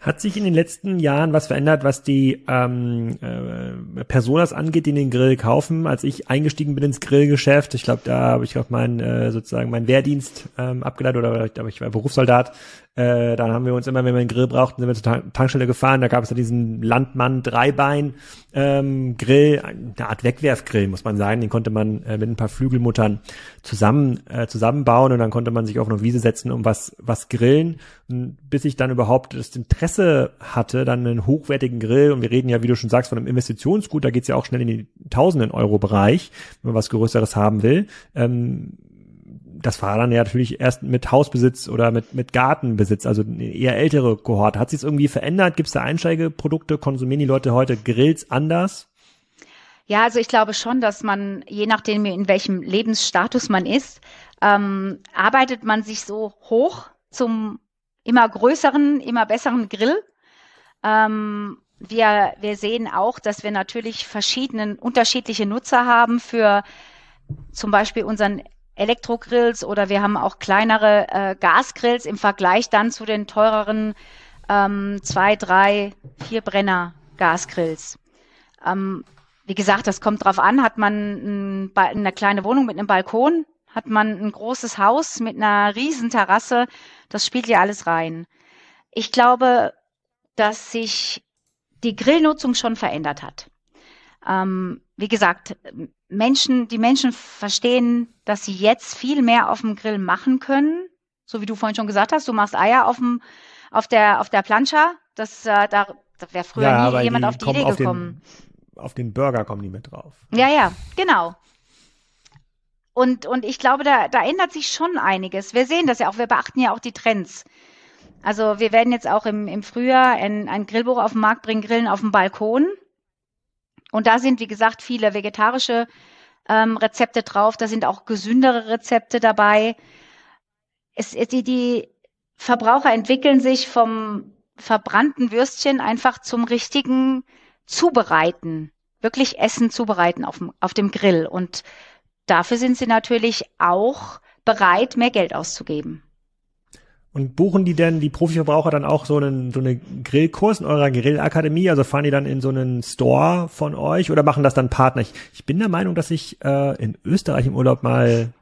Hat sich in den letzten Jahren was verändert, was die ähm, äh, Personas angeht, die den Grill kaufen? Als ich eingestiegen bin ins Grillgeschäft, ich glaube, da habe ich auch meinen äh, sozusagen meinen Wehrdienst ähm, abgeleitet oder aber ich war Berufssoldat, äh, dann haben wir uns immer, wenn wir einen Grill brauchten, sind wir zur Tankstelle gefahren. Da gab es ja diesen Landmann Dreibein ähm, Grill, eine Art Wegwerfgrill, muss man sagen. Den konnte man äh, mit ein paar Flügelmuttern zusammen äh, zusammenbauen und dann konnte man sich auf eine Wiese setzen und was was grillen. Und bis ich dann überhaupt das Interesse hatte, dann einen hochwertigen Grill und wir reden ja, wie du schon sagst, von einem Investitionsgut. Da geht's ja auch schnell in die Tausenden Euro Bereich, wenn man was Größeres haben will. Ähm, das war dann ja natürlich erst mit Hausbesitz oder mit, mit Gartenbesitz, also eher ältere Kohorte. Hat sich irgendwie verändert? Gibt es da Einsteigeprodukte? Konsumieren die Leute heute Grills anders? Ja, also ich glaube schon, dass man, je nachdem, in welchem Lebensstatus man ist, ähm, arbeitet man sich so hoch zum immer größeren, immer besseren Grill. Ähm, wir, wir sehen auch, dass wir natürlich verschiedene, unterschiedliche Nutzer haben für zum Beispiel unseren Elektrogrills oder wir haben auch kleinere äh, Gasgrills im Vergleich dann zu den teureren ähm, zwei, drei, vier Brenner Gasgrills. Ähm, wie gesagt, das kommt drauf an. Hat man ein, eine kleine Wohnung mit einem Balkon, hat man ein großes Haus mit einer riesen Terrasse, das spielt ja alles rein. Ich glaube, dass sich die Grillnutzung schon verändert hat. Ähm, wie gesagt, Menschen, die Menschen verstehen, dass sie jetzt viel mehr auf dem Grill machen können. So wie du vorhin schon gesagt hast, du machst Eier auf dem, auf der, auf der Plancha. Das, äh, da, da wäre früher ja, nie jemand auf die Idee gekommen. Den, auf den Burger kommen die mit drauf. Ja, ja, genau. Und, und ich glaube, da, da ändert sich schon einiges. Wir sehen das ja auch, wir beachten ja auch die Trends. Also wir werden jetzt auch im, im Frühjahr ein, ein Grillbuch auf den Markt bringen, Grillen auf dem Balkon. Und da sind, wie gesagt, viele vegetarische ähm, Rezepte drauf. Da sind auch gesündere Rezepte dabei. Es, die, die Verbraucher entwickeln sich vom verbrannten Würstchen einfach zum richtigen Zubereiten. Wirklich Essen zubereiten auf dem, auf dem Grill. Und dafür sind sie natürlich auch bereit, mehr Geld auszugeben. Und buchen die denn, die Profiverbraucher, dann auch so einen, so eine Grillkurs in eurer Grillakademie? Also fahren die dann in so einen Store von euch oder machen das dann Partner? Ich, ich bin der Meinung, dass ich äh, in Österreich im Urlaub mal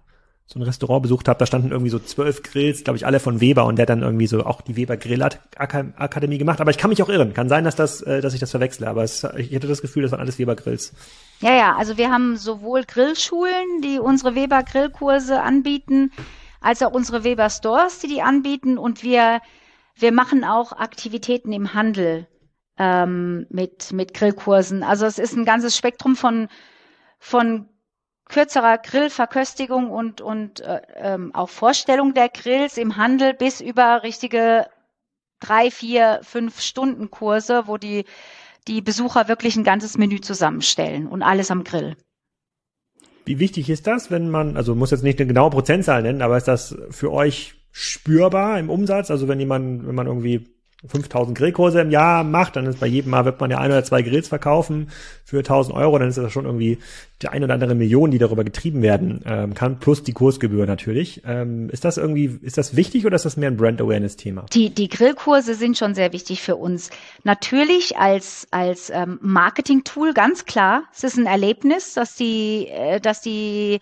so ein Restaurant besucht habe, da standen irgendwie so zwölf Grills, glaube ich, alle von Weber und der hat dann irgendwie so auch die Weber Grillakademie gemacht. Aber ich kann mich auch irren. Kann sein, dass das, äh, dass ich das verwechsle, aber es, ich hätte das Gefühl, das waren alles Weber Grills. Ja, ja, also wir haben sowohl Grillschulen, die unsere Weber Grillkurse anbieten, als auch unsere Weber Stores, die die anbieten. Und wir, wir machen auch Aktivitäten im Handel. ähm, mit, mit Grillkursen. Also es ist ein ganzes Spektrum von, von kürzerer Grillverköstigung und, und äh, ähm, auch Vorstellung der Grills im Handel bis über richtige drei, vier, fünf Stunden Kurse, wo die, die Besucher wirklich ein ganzes Menü zusammenstellen und alles am Grill. Wie wichtig ist das, wenn man, also muss jetzt nicht eine genaue Prozentzahl nennen, aber ist das für euch spürbar im Umsatz? Also wenn jemand, wenn man irgendwie 5000 Grillkurse im Jahr macht, dann ist bei jedem Mal wird man ja ein oder zwei Grills verkaufen für 1000 Euro, dann ist das schon irgendwie die ein oder andere Million, die darüber getrieben werden ähm, kann, plus die Kursgebühr natürlich. Ähm, ist das irgendwie, ist das wichtig oder ist das mehr ein Brand Awareness Thema? Die, die Grillkurse sind schon sehr wichtig für uns. Natürlich als, als ähm, Marketing-Tool, ganz klar. Es ist ein Erlebnis, dass die, äh, dass die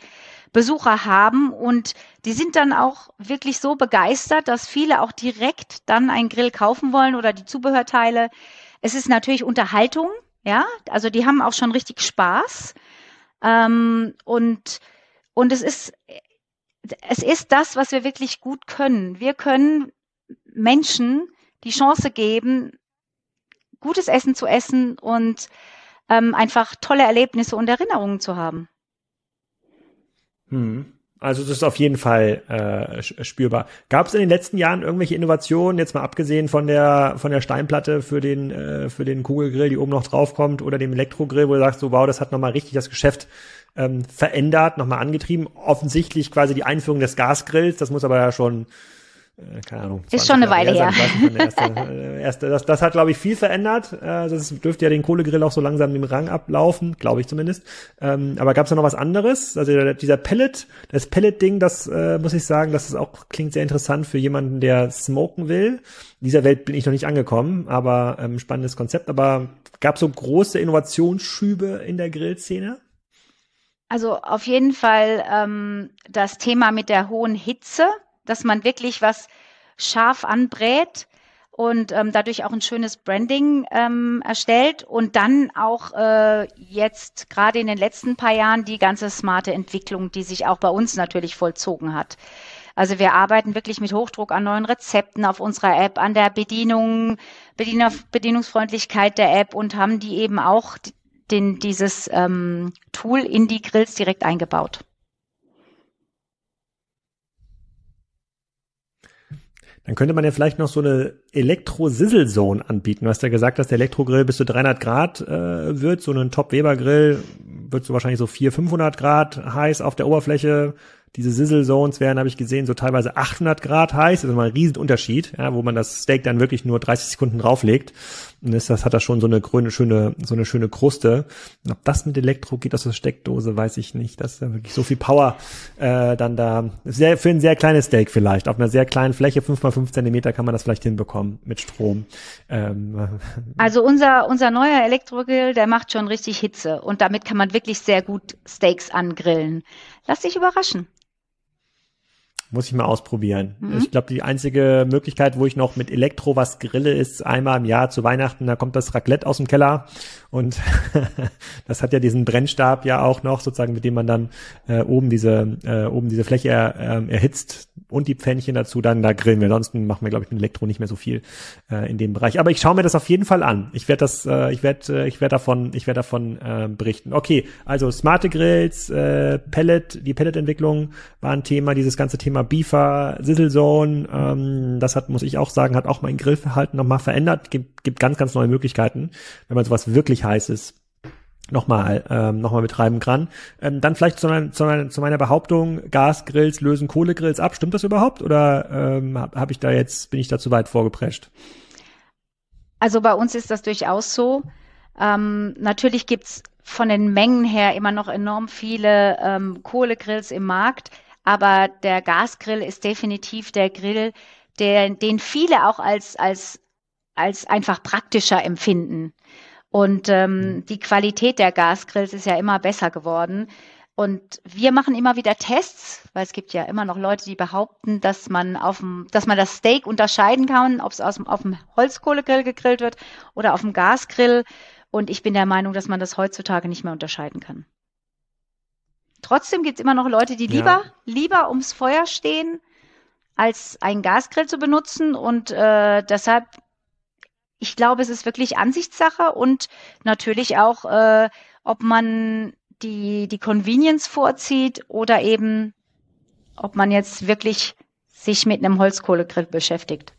Besucher haben und die sind dann auch wirklich so begeistert, dass viele auch direkt dann einen Grill kaufen wollen oder die Zubehörteile. Es ist natürlich Unterhaltung, ja, also die haben auch schon richtig Spaß ähm, und und es ist es ist das, was wir wirklich gut können. Wir können Menschen die Chance geben, gutes Essen zu essen und ähm, einfach tolle Erlebnisse und Erinnerungen zu haben. Hm. Also das ist auf jeden Fall äh, spürbar. Gab es in den letzten Jahren irgendwelche Innovationen, jetzt mal abgesehen von der von der Steinplatte für den äh, für den Kugelgrill, die oben noch draufkommt, oder dem Elektrogrill, wo du sagst, so wow, das hat nochmal richtig das Geschäft ähm, verändert, nochmal angetrieben. Offensichtlich quasi die Einführung des Gasgrills, das muss aber ja schon keine Ahnung. Ist schon eine Weile her. Erste, äh, erste, das, das hat, glaube ich, viel verändert. Äh, das dürfte ja den Kohlegrill auch so langsam im Rang ablaufen, glaube ich zumindest. Ähm, aber gab es da noch was anderes? Also dieser Pellet, das Pellet-Ding, das äh, muss ich sagen, das ist auch klingt sehr interessant für jemanden, der smoken will. In dieser Welt bin ich noch nicht angekommen, aber ähm, spannendes Konzept. Aber gab so große Innovationsschübe in der Grillszene? Also auf jeden Fall ähm, das Thema mit der hohen Hitze dass man wirklich was scharf anbrät und ähm, dadurch auch ein schönes Branding ähm, erstellt und dann auch äh, jetzt gerade in den letzten paar Jahren die ganze smarte Entwicklung, die sich auch bei uns natürlich vollzogen hat. Also wir arbeiten wirklich mit Hochdruck an neuen Rezepten auf unserer App, an der Bedienung, Bediener, Bedienungsfreundlichkeit der App und haben die eben auch den, dieses ähm, Tool in die Grills direkt eingebaut. Dann könnte man ja vielleicht noch so eine Elektro-Sizzle-Zone anbieten. Du hast ja gesagt, dass der Elektrogrill bis zu 300 Grad äh, wird. So ein Top-Weber-Grill wird so wahrscheinlich so 400, 500 Grad heiß auf der Oberfläche. Diese Sizzle Zones werden, habe ich gesehen, so teilweise 800 Grad heiß. Das ist mal ein Riesenunterschied, ja, wo man das Steak dann wirklich nur 30 Sekunden drauflegt. Das, das hat da schon so eine grüne, schöne, so eine schöne Kruste. Und ob das mit Elektro geht aus der Steckdose, weiß ich nicht. Das ist ja wirklich so viel Power äh, dann da. Sehr, für ein sehr kleines Steak vielleicht. Auf einer sehr kleinen Fläche, 5 mal 5 Zentimeter, kann man das vielleicht hinbekommen mit Strom. Ähm, <laughs> also unser, unser neuer Elektrogrill, der macht schon richtig Hitze. Und damit kann man wirklich sehr gut Steaks angrillen. Lass dich überraschen. Muss ich mal ausprobieren. Mhm. Ich glaube, die einzige Möglichkeit, wo ich noch mit Elektro was grille, ist einmal im Jahr zu Weihnachten, da kommt das Raclette aus dem Keller und <laughs> das hat ja diesen Brennstab ja auch noch, sozusagen, mit dem man dann äh, oben diese äh, oben diese Fläche er, äh, erhitzt und die Pfännchen dazu, dann da grillen wir. Ansonsten machen wir, glaube ich, mit Elektro nicht mehr so viel äh, in dem Bereich. Aber ich schaue mir das auf jeden Fall an. Ich werde das, äh, ich werde, äh, ich werde davon, ich werde davon äh, berichten. Okay, also smarte Grills, äh, Pellet, die Pellet-Entwicklung war ein Thema, dieses ganze Thema Beefer, Sizzle Zone, ähm, das hat, muss ich auch sagen, hat auch mein Grillverhalten nochmal verändert. Gibt, gibt ganz, ganz neue Möglichkeiten, wenn man sowas wirklich heißes nochmal ähm, noch mal betreiben kann. Ähm, dann vielleicht zu, zu, zu, meiner Behauptung, Gasgrills lösen Kohlegrills ab. Stimmt das überhaupt oder ähm, habe hab ich da jetzt, bin ich da zu weit vorgeprescht? Also bei uns ist das durchaus so. Ähm, natürlich gibt's von den Mengen her immer noch enorm viele ähm, Kohlegrills im Markt, aber der Gasgrill ist definitiv der Grill, der, den viele auch als, als, als einfach praktischer empfinden. Und ähm, mhm. die Qualität der Gasgrills ist ja immer besser geworden. Und wir machen immer wieder Tests, weil es gibt ja immer noch Leute, die behaupten, dass man auf dem, dass man das Steak unterscheiden kann, ob es aus dem, auf dem Holzkohlegrill gegrillt wird oder auf dem Gasgrill. Und ich bin der Meinung, dass man das heutzutage nicht mehr unterscheiden kann. Trotzdem gibt es immer noch Leute, die lieber, ja. lieber ums Feuer stehen, als einen Gasgrill zu benutzen. Und äh, deshalb ich glaube, es ist wirklich Ansichtssache und natürlich auch, äh, ob man die, die Convenience vorzieht oder eben, ob man jetzt wirklich sich mit einem Holzkohlegrill beschäftigt.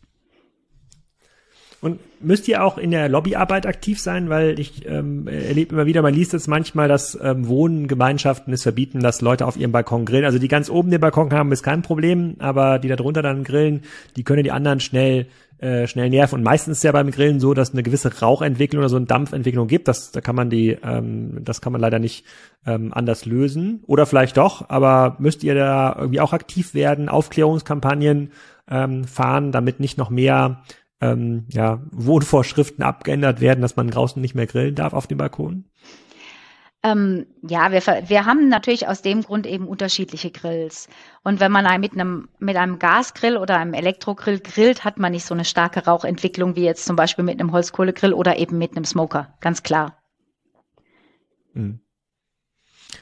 Und müsst ihr auch in der Lobbyarbeit aktiv sein, weil ich ähm, erlebe immer wieder, man liest es manchmal, dass ähm, Wohngemeinschaften es verbieten, dass Leute auf ihrem Balkon grillen. Also die ganz oben den Balkon haben, ist kein Problem, aber die da drunter dann grillen, die können die anderen schnell äh, schnell nerven. Und meistens ist ja beim Grillen so, dass eine gewisse Rauchentwicklung oder so eine Dampfentwicklung gibt. Das, da kann man die, ähm, das kann man leider nicht ähm, anders lösen. Oder vielleicht doch, aber müsst ihr da irgendwie auch aktiv werden, Aufklärungskampagnen ähm, fahren, damit nicht noch mehr ähm, ja, Wohnvorschriften abgeändert werden, dass man draußen nicht mehr grillen darf auf dem Balkon? Ähm, ja, wir, wir haben natürlich aus dem Grund eben unterschiedliche Grills. Und wenn man mit einem, mit einem Gasgrill oder einem Elektrogrill grillt, hat man nicht so eine starke Rauchentwicklung wie jetzt zum Beispiel mit einem Holzkohlegrill oder eben mit einem Smoker. Ganz klar. Mhm.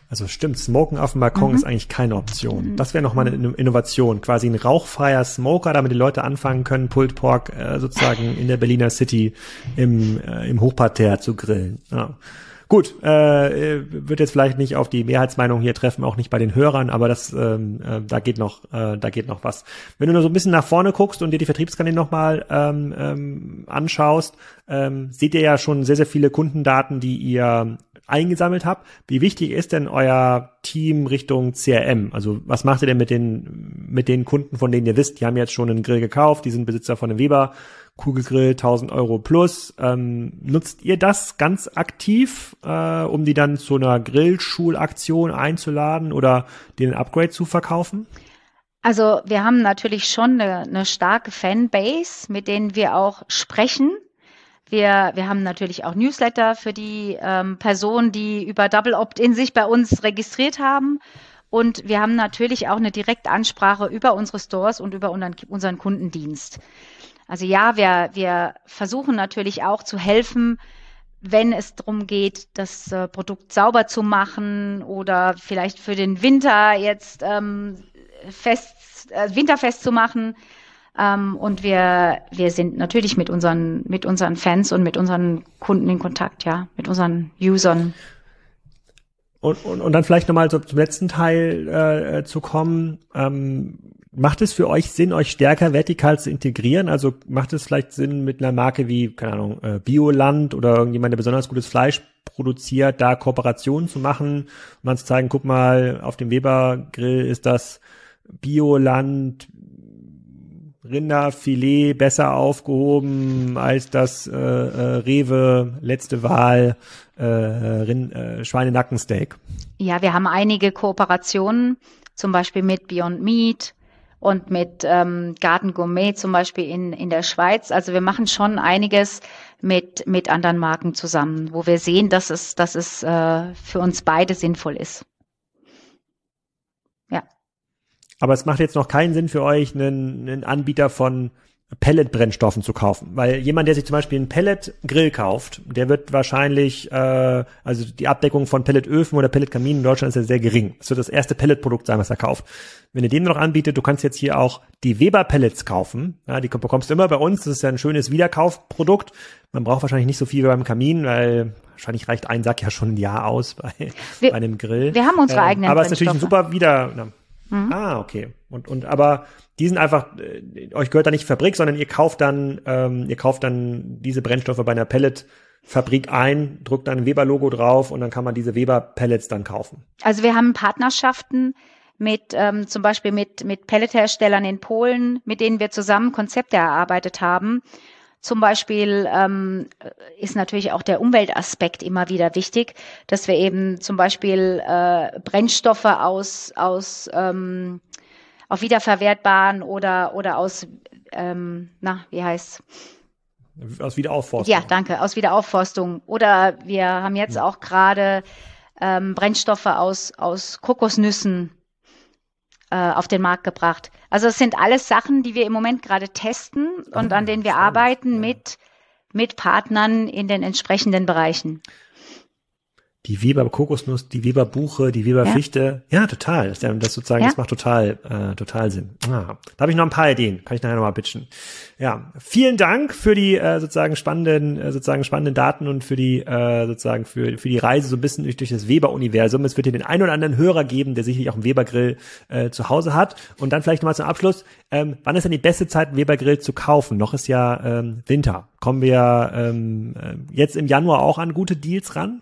Also stimmt, Smoken auf dem Balkon mhm. ist eigentlich keine Option. Mhm. Das wäre nochmal eine Innovation. Quasi ein rauchfreier Smoker, damit die Leute anfangen können, Pulled Pork äh, sozusagen in der Berliner City im, äh, im Hochparterre zu grillen. Ja. Gut, äh, wird jetzt vielleicht nicht auf die Mehrheitsmeinung hier treffen, auch nicht bei den Hörern, aber das, ähm, äh, da geht noch, äh, da geht noch was. Wenn du nur so ein bisschen nach vorne guckst und dir die Vertriebskanäle nochmal ähm, ähm, anschaust, ähm, seht ihr ja schon sehr, sehr viele Kundendaten, die ihr eingesammelt habt. Wie wichtig ist denn euer Team Richtung CRM? Also was macht ihr denn mit den, mit den Kunden, von denen ihr wisst, die haben jetzt schon einen Grill gekauft, die sind Besitzer von einem Weber Kugelgrill 1000 Euro plus. Ähm, nutzt ihr das ganz aktiv, äh, um die dann zu einer Grillschulaktion einzuladen oder den Upgrade zu verkaufen? Also wir haben natürlich schon eine, eine starke Fanbase, mit denen wir auch sprechen wir, wir haben natürlich auch Newsletter für die ähm, Personen, die über Double Opt-in sich bei uns registriert haben. Und wir haben natürlich auch eine Direktansprache über unsere Stores und über unseren, unseren Kundendienst. Also ja, wir, wir versuchen natürlich auch zu helfen, wenn es darum geht, das äh, Produkt sauber zu machen oder vielleicht für den Winter jetzt ähm, fest, äh, winterfest zu machen. Ähm, und wir, wir sind natürlich mit unseren, mit unseren Fans und mit unseren Kunden in Kontakt, ja, mit unseren Usern. Und, und, und dann vielleicht nochmal so zum letzten Teil äh, zu kommen. Ähm, macht es für euch Sinn, euch stärker vertikal zu integrieren? Also macht es vielleicht Sinn, mit einer Marke wie, keine Ahnung, äh, Bioland oder irgendjemand, der besonders gutes Fleisch produziert, da Kooperationen zu machen und dann zu zeigen, guck mal, auf dem Weber Grill ist das Bioland Rinderfilet besser aufgehoben als das äh, äh, Rewe letzte Wahl äh, äh, Schweinenackensteak. Ja, wir haben einige Kooperationen, zum Beispiel mit Beyond Meat und mit ähm, Garten Gourmet zum Beispiel in, in der Schweiz. Also wir machen schon einiges mit, mit anderen Marken zusammen, wo wir sehen, dass es, dass es äh, für uns beide sinnvoll ist. Aber es macht jetzt noch keinen Sinn für euch, einen, einen Anbieter von Pellet-Brennstoffen zu kaufen. Weil jemand, der sich zum Beispiel einen Pellet-Grill kauft, der wird wahrscheinlich, äh, also die Abdeckung von Pelletöfen oder Pelletkaminen in Deutschland ist ja sehr gering. Das wird das erste Pelletprodukt sein, was er kauft. Wenn ihr den noch anbietet, du kannst jetzt hier auch die Weber-Pellets kaufen. Ja, die bekommst du immer bei uns. Das ist ja ein schönes Wiederkaufprodukt. Man braucht wahrscheinlich nicht so viel beim Kamin, weil wahrscheinlich reicht ein Sack ja schon ein Jahr aus bei, wir, bei einem Grill. Wir haben unsere ähm, eigenen Aber es ist natürlich ein super Wieder... Na, Mhm. Ah, okay. Und, und aber die sind einfach, äh, euch gehört da nicht Fabrik, sondern ihr kauft dann, ähm, ihr kauft dann diese Brennstoffe bei einer Pelletfabrik ein, drückt dann ein Weber-Logo drauf und dann kann man diese Weber-Pellets dann kaufen. Also wir haben Partnerschaften mit ähm, zum Beispiel mit, mit Pelletherstellern in Polen, mit denen wir zusammen Konzepte erarbeitet haben. Zum Beispiel ähm, ist natürlich auch der Umweltaspekt immer wieder wichtig, dass wir eben zum Beispiel äh, Brennstoffe aus, aus ähm, auf wiederverwertbaren oder, oder aus, ähm, na, wie heißt Aus Wiederaufforstung. Ja, danke, aus Wiederaufforstung. Oder wir haben jetzt auch gerade ähm, Brennstoffe aus, aus Kokosnüssen äh, auf den Markt gebracht. Also es sind alles Sachen, die wir im Moment gerade testen und an denen wir arbeiten mit, mit Partnern in den entsprechenden Bereichen. Die Weber Kokosnuss, die Weber Buche, die Weber ja. Fichte. Ja, total. Das, das sozusagen, ja. das macht total, äh, total Sinn. Ah, da habe ich noch ein paar Ideen. Kann ich nachher nochmal pitchen. Ja, vielen Dank für die äh, sozusagen spannenden, äh, sozusagen spannenden Daten und für die äh, sozusagen für für die Reise so ein bisschen durch, durch das Weber-Universum. Es wird hier den einen oder anderen Hörer geben, der sicherlich auch einen Weber-Grill äh, zu Hause hat. Und dann vielleicht nochmal zum Abschluss: ähm, Wann ist denn die beste Zeit, einen Weber-Grill zu kaufen? Noch ist ja ähm, Winter. Kommen wir ähm, äh, jetzt im Januar auch an gute Deals ran?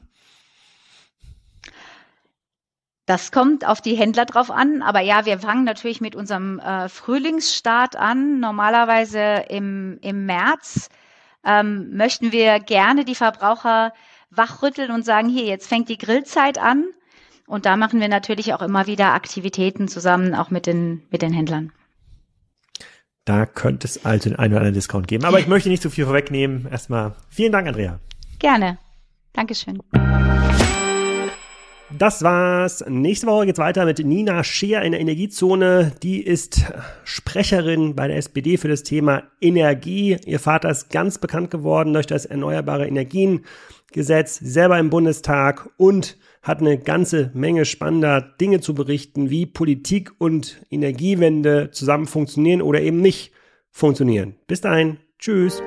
Das kommt auf die Händler drauf an, aber ja, wir fangen natürlich mit unserem äh, Frühlingsstart an. Normalerweise im, im März ähm, möchten wir gerne die Verbraucher wachrütteln und sagen, hier, jetzt fängt die Grillzeit an. Und da machen wir natürlich auch immer wieder Aktivitäten zusammen, auch mit den, mit den Händlern. Da könnte es also den einen oder anderen Discount geben. Aber ich möchte nicht zu viel vorwegnehmen. Erstmal vielen Dank, Andrea. Gerne. Dankeschön. Das war's. Nächste Woche geht's weiter mit Nina Scheer in der Energiezone. Die ist Sprecherin bei der SPD für das Thema Energie. Ihr Vater ist ganz bekannt geworden durch das Erneuerbare Energien Gesetz, selber im Bundestag und hat eine ganze Menge spannender Dinge zu berichten, wie Politik und Energiewende zusammen funktionieren oder eben nicht funktionieren. Bis dahin. Tschüss.